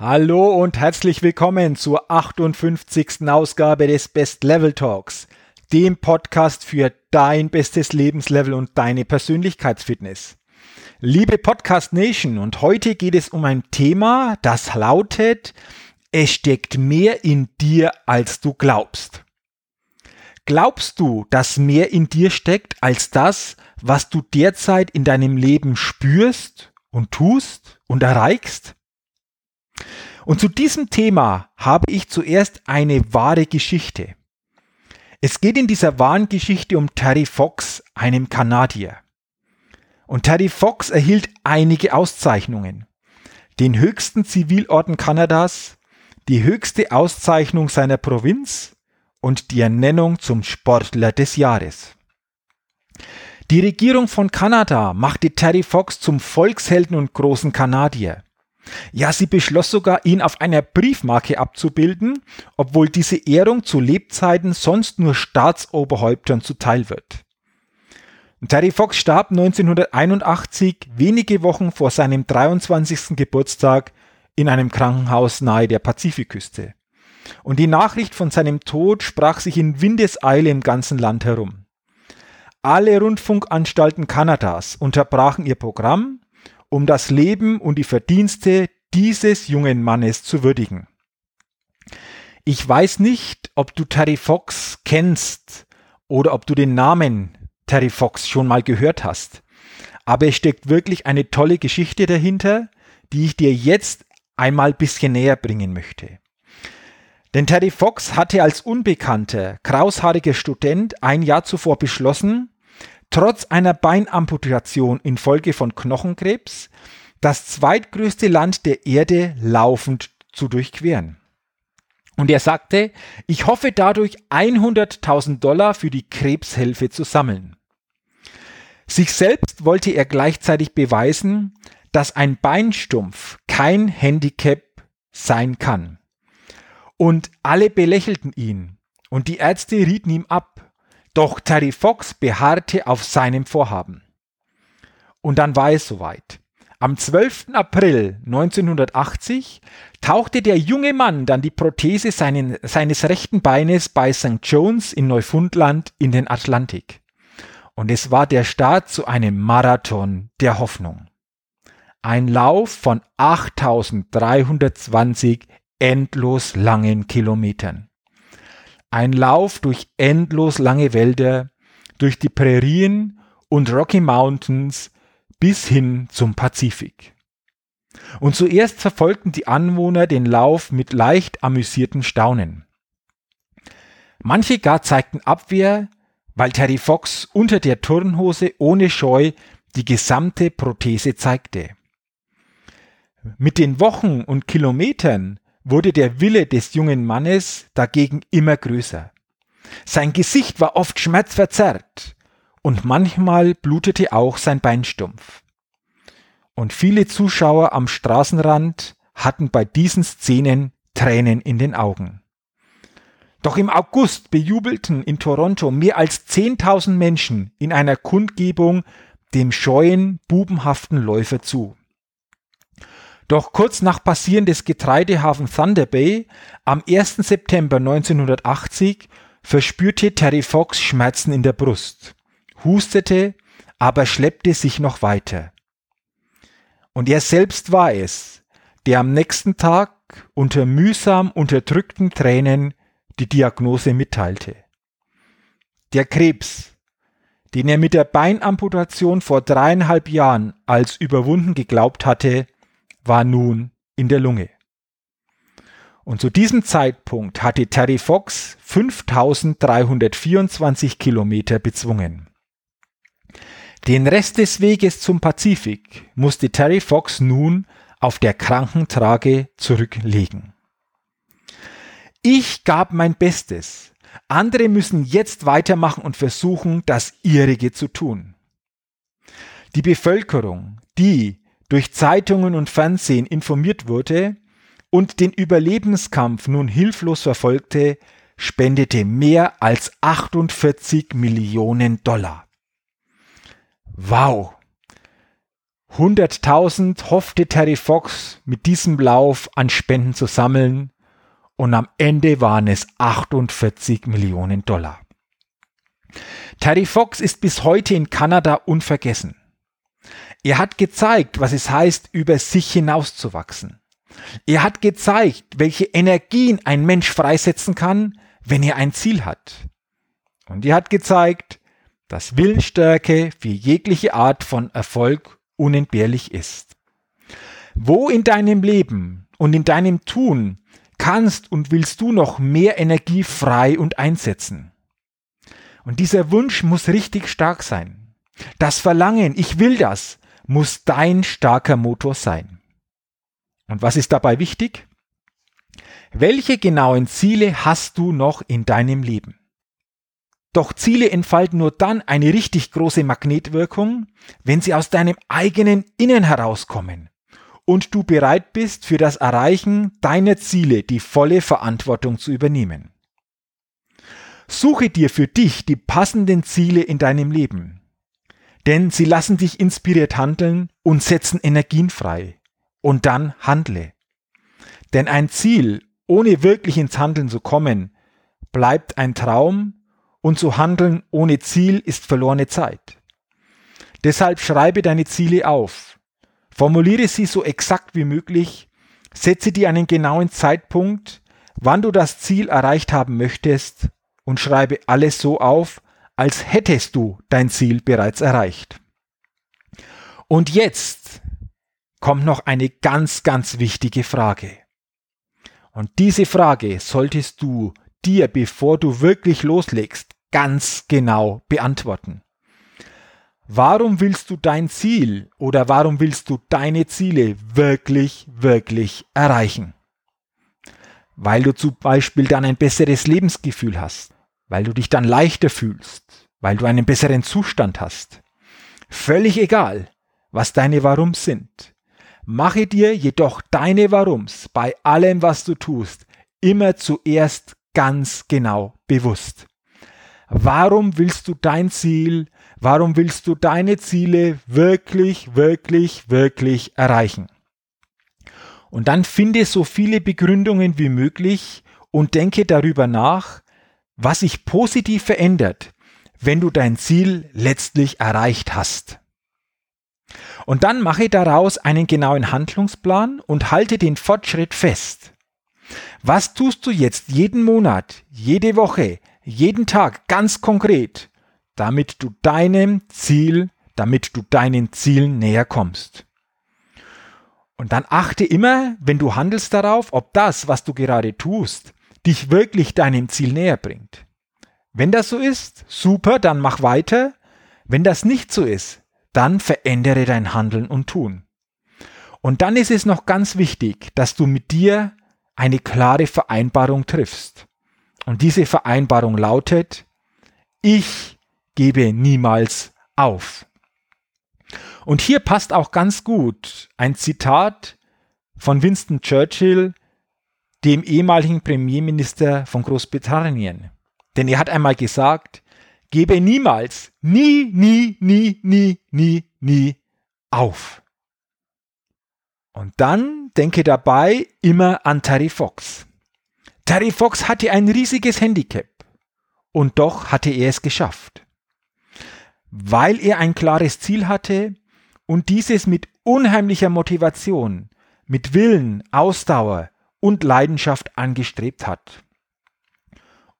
Hallo und herzlich willkommen zur 58. Ausgabe des Best Level Talks, dem Podcast für dein bestes Lebenslevel und deine Persönlichkeitsfitness. Liebe Podcast Nation, und heute geht es um ein Thema, das lautet, es steckt mehr in dir, als du glaubst. Glaubst du, dass mehr in dir steckt als das, was du derzeit in deinem Leben spürst und tust und erreichst? Und zu diesem Thema habe ich zuerst eine wahre Geschichte. Es geht in dieser wahren Geschichte um Terry Fox, einem Kanadier. Und Terry Fox erhielt einige Auszeichnungen. Den höchsten Zivilorden Kanadas, die höchste Auszeichnung seiner Provinz und die Ernennung zum Sportler des Jahres. Die Regierung von Kanada machte Terry Fox zum Volkshelden und großen Kanadier. Ja, sie beschloss sogar, ihn auf einer Briefmarke abzubilden, obwohl diese Ehrung zu Lebzeiten sonst nur Staatsoberhäuptern zuteil wird. Terry Fox starb 1981, wenige Wochen vor seinem 23. Geburtstag, in einem Krankenhaus nahe der Pazifikküste. Und die Nachricht von seinem Tod sprach sich in Windeseile im ganzen Land herum. Alle Rundfunkanstalten Kanadas unterbrachen ihr Programm um das Leben und die Verdienste dieses jungen Mannes zu würdigen. Ich weiß nicht, ob du Terry Fox kennst oder ob du den Namen Terry Fox schon mal gehört hast. Aber es steckt wirklich eine tolle Geschichte dahinter, die ich dir jetzt einmal bisschen näher bringen möchte. Denn Terry Fox hatte als unbekannter, kraushaariger Student ein Jahr zuvor beschlossen, trotz einer Beinamputation infolge von Knochenkrebs das zweitgrößte Land der Erde laufend zu durchqueren. Und er sagte, ich hoffe dadurch 100.000 Dollar für die Krebshilfe zu sammeln. Sich selbst wollte er gleichzeitig beweisen, dass ein Beinstumpf kein Handicap sein kann. Und alle belächelten ihn und die Ärzte rieten ihm ab. Doch Terry Fox beharrte auf seinem Vorhaben. Und dann war es soweit. Am 12. April 1980 tauchte der junge Mann dann die Prothese seinen, seines rechten Beines bei St. Jones in Neufundland in den Atlantik. Und es war der Start zu einem Marathon der Hoffnung. Ein Lauf von 8320 endlos langen Kilometern. Ein Lauf durch endlos lange Wälder, durch die Prärien und Rocky Mountains bis hin zum Pazifik. Und zuerst verfolgten die Anwohner den Lauf mit leicht amüsierten Staunen. Manche gar zeigten Abwehr, weil Terry Fox unter der Turnhose ohne Scheu die gesamte Prothese zeigte. Mit den Wochen und Kilometern wurde der Wille des jungen Mannes dagegen immer größer. Sein Gesicht war oft schmerzverzerrt und manchmal blutete auch sein Beinstumpf. Und viele Zuschauer am Straßenrand hatten bei diesen Szenen Tränen in den Augen. Doch im August bejubelten in Toronto mehr als 10.000 Menschen in einer Kundgebung dem scheuen, bubenhaften Läufer zu. Doch kurz nach Passieren des Getreidehafen Thunder Bay am 1. September 1980 verspürte Terry Fox Schmerzen in der Brust, hustete, aber schleppte sich noch weiter. Und er selbst war es, der am nächsten Tag unter mühsam unterdrückten Tränen die Diagnose mitteilte. Der Krebs, den er mit der Beinamputation vor dreieinhalb Jahren als überwunden geglaubt hatte, war nun in der Lunge. Und zu diesem Zeitpunkt hatte Terry Fox 5324 Kilometer bezwungen. Den Rest des Weges zum Pazifik musste Terry Fox nun auf der Krankentrage zurücklegen. Ich gab mein Bestes. Andere müssen jetzt weitermachen und versuchen, das ihrige zu tun. Die Bevölkerung, die durch Zeitungen und Fernsehen informiert wurde und den Überlebenskampf nun hilflos verfolgte, spendete mehr als 48 Millionen Dollar. Wow! 100.000 hoffte Terry Fox mit diesem Lauf an Spenden zu sammeln und am Ende waren es 48 Millionen Dollar. Terry Fox ist bis heute in Kanada unvergessen. Er hat gezeigt, was es heißt, über sich hinauszuwachsen. Er hat gezeigt, welche Energien ein Mensch freisetzen kann, wenn er ein Ziel hat. Und er hat gezeigt, dass Willensstärke für jegliche Art von Erfolg unentbehrlich ist. Wo in deinem Leben und in deinem Tun kannst und willst du noch mehr Energie frei und einsetzen? Und dieser Wunsch muss richtig stark sein. Das Verlangen, ich will das, muss dein starker Motor sein. Und was ist dabei wichtig? Welche genauen Ziele hast du noch in deinem Leben? Doch Ziele entfalten nur dann eine richtig große Magnetwirkung, wenn sie aus deinem eigenen Innen herauskommen und du bereit bist, für das Erreichen deiner Ziele die volle Verantwortung zu übernehmen. Suche dir für dich die passenden Ziele in deinem Leben, denn sie lassen dich inspiriert handeln und setzen Energien frei. Und dann handle. Denn ein Ziel, ohne wirklich ins Handeln zu kommen, bleibt ein Traum und zu handeln ohne Ziel ist verlorene Zeit. Deshalb schreibe deine Ziele auf. Formuliere sie so exakt wie möglich, setze dir einen genauen Zeitpunkt, wann du das Ziel erreicht haben möchtest und schreibe alles so auf, als hättest du dein Ziel bereits erreicht. Und jetzt kommt noch eine ganz, ganz wichtige Frage. Und diese Frage solltest du dir, bevor du wirklich loslegst, ganz genau beantworten. Warum willst du dein Ziel oder warum willst du deine Ziele wirklich, wirklich erreichen? Weil du zum Beispiel dann ein besseres Lebensgefühl hast, weil du dich dann leichter fühlst, weil du einen besseren Zustand hast. Völlig egal, was deine Warums sind. Mache dir jedoch deine Warums bei allem, was du tust, immer zuerst ganz genau bewusst. Warum willst du dein Ziel, warum willst du deine Ziele wirklich, wirklich, wirklich erreichen? Und dann finde so viele Begründungen wie möglich und denke darüber nach, was sich positiv verändert, wenn du dein Ziel letztlich erreicht hast. Und dann mache daraus einen genauen Handlungsplan und halte den Fortschritt fest. Was tust du jetzt jeden Monat, jede Woche, jeden Tag ganz konkret, damit du deinem Ziel, damit du deinen Zielen näher kommst? Und dann achte immer, wenn du handelst darauf, ob das, was du gerade tust, dich wirklich deinem Ziel näher bringt. Wenn das so ist, super, dann mach weiter. Wenn das nicht so ist, dann verändere dein Handeln und Tun. Und dann ist es noch ganz wichtig, dass du mit dir eine klare Vereinbarung triffst. Und diese Vereinbarung lautet, ich gebe niemals auf. Und hier passt auch ganz gut ein Zitat von Winston Churchill, dem ehemaligen Premierminister von Großbritannien. Denn er hat einmal gesagt, gebe niemals, nie, nie, nie, nie, nie, nie auf. Und dann denke dabei immer an Terry Fox. Terry Fox hatte ein riesiges Handicap und doch hatte er es geschafft. Weil er ein klares Ziel hatte und dieses mit unheimlicher Motivation, mit Willen, Ausdauer und Leidenschaft angestrebt hat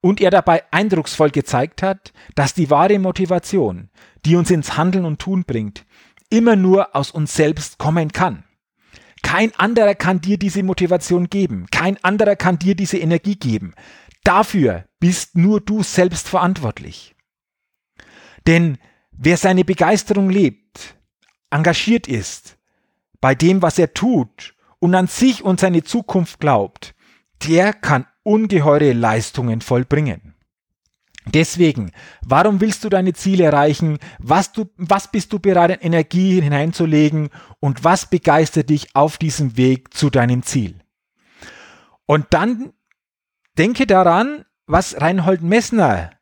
und er dabei eindrucksvoll gezeigt hat, dass die wahre Motivation, die uns ins Handeln und Tun bringt, immer nur aus uns selbst kommen kann. Kein anderer kann dir diese Motivation geben, kein anderer kann dir diese Energie geben. Dafür bist nur du selbst verantwortlich. Denn Wer seine Begeisterung lebt, engagiert ist, bei dem, was er tut und an sich und seine Zukunft glaubt, der kann ungeheure Leistungen vollbringen. Deswegen, warum willst du deine Ziele erreichen? Was, du, was bist du bereit, in Energie hineinzulegen? Und was begeistert dich auf diesem Weg zu deinem Ziel? Und dann denke daran, was Reinhold Messner,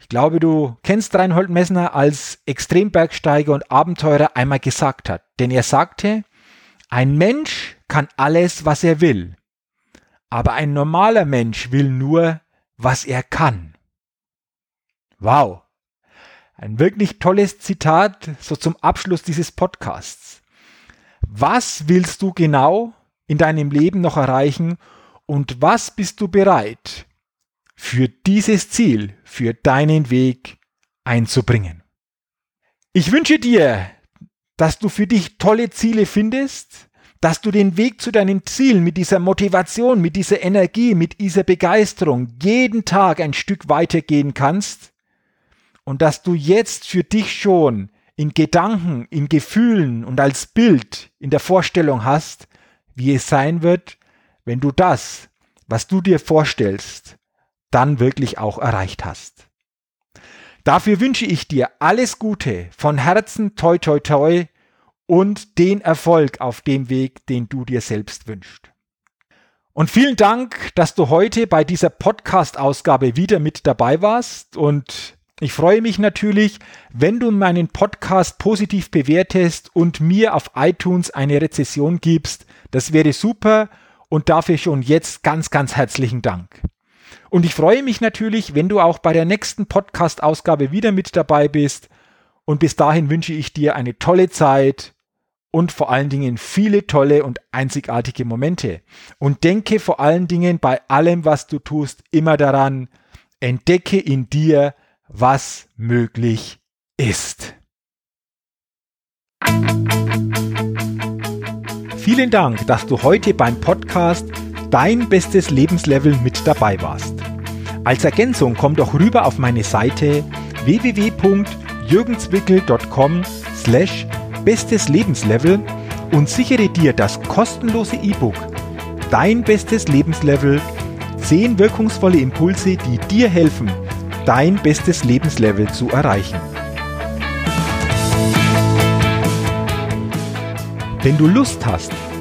ich glaube, du kennst Reinhold Messner als Extrembergsteiger und Abenteurer einmal gesagt hat. Denn er sagte, ein Mensch kann alles, was er will. Aber ein normaler Mensch will nur, was er kann. Wow. Ein wirklich tolles Zitat so zum Abschluss dieses Podcasts. Was willst du genau in deinem Leben noch erreichen und was bist du bereit für dieses Ziel, für deinen Weg einzubringen? Ich wünsche dir, dass du für dich tolle Ziele findest, dass du den Weg zu deinem Ziel mit dieser Motivation, mit dieser Energie, mit dieser Begeisterung jeden Tag ein Stück weitergehen kannst und dass du jetzt für dich schon in Gedanken, in Gefühlen und als Bild in der Vorstellung hast, wie es sein wird, wenn du das, was du dir vorstellst, dann wirklich auch erreicht hast. Dafür wünsche ich dir alles Gute, von Herzen toi toi toi und den Erfolg auf dem Weg, den du dir selbst wünschst. Und vielen Dank, dass du heute bei dieser Podcast-Ausgabe wieder mit dabei warst und ich freue mich natürlich, wenn du meinen Podcast positiv bewertest und mir auf iTunes eine Rezession gibst. Das wäre super und dafür schon jetzt ganz, ganz herzlichen Dank. Und ich freue mich natürlich, wenn du auch bei der nächsten Podcast-Ausgabe wieder mit dabei bist. Und bis dahin wünsche ich dir eine tolle Zeit und vor allen Dingen viele tolle und einzigartige Momente. Und denke vor allen Dingen bei allem, was du tust, immer daran, entdecke in dir, was möglich ist. Vielen Dank, dass du heute beim Podcast Dein bestes Lebenslevel mit dabei warst. Als Ergänzung komm doch rüber auf meine Seite www.jürgenswickel.com slash bestes Lebenslevel und sichere dir das kostenlose E-Book Dein bestes Lebenslevel 10 wirkungsvolle Impulse, die dir helfen, dein bestes Lebenslevel zu erreichen. Wenn du Lust hast,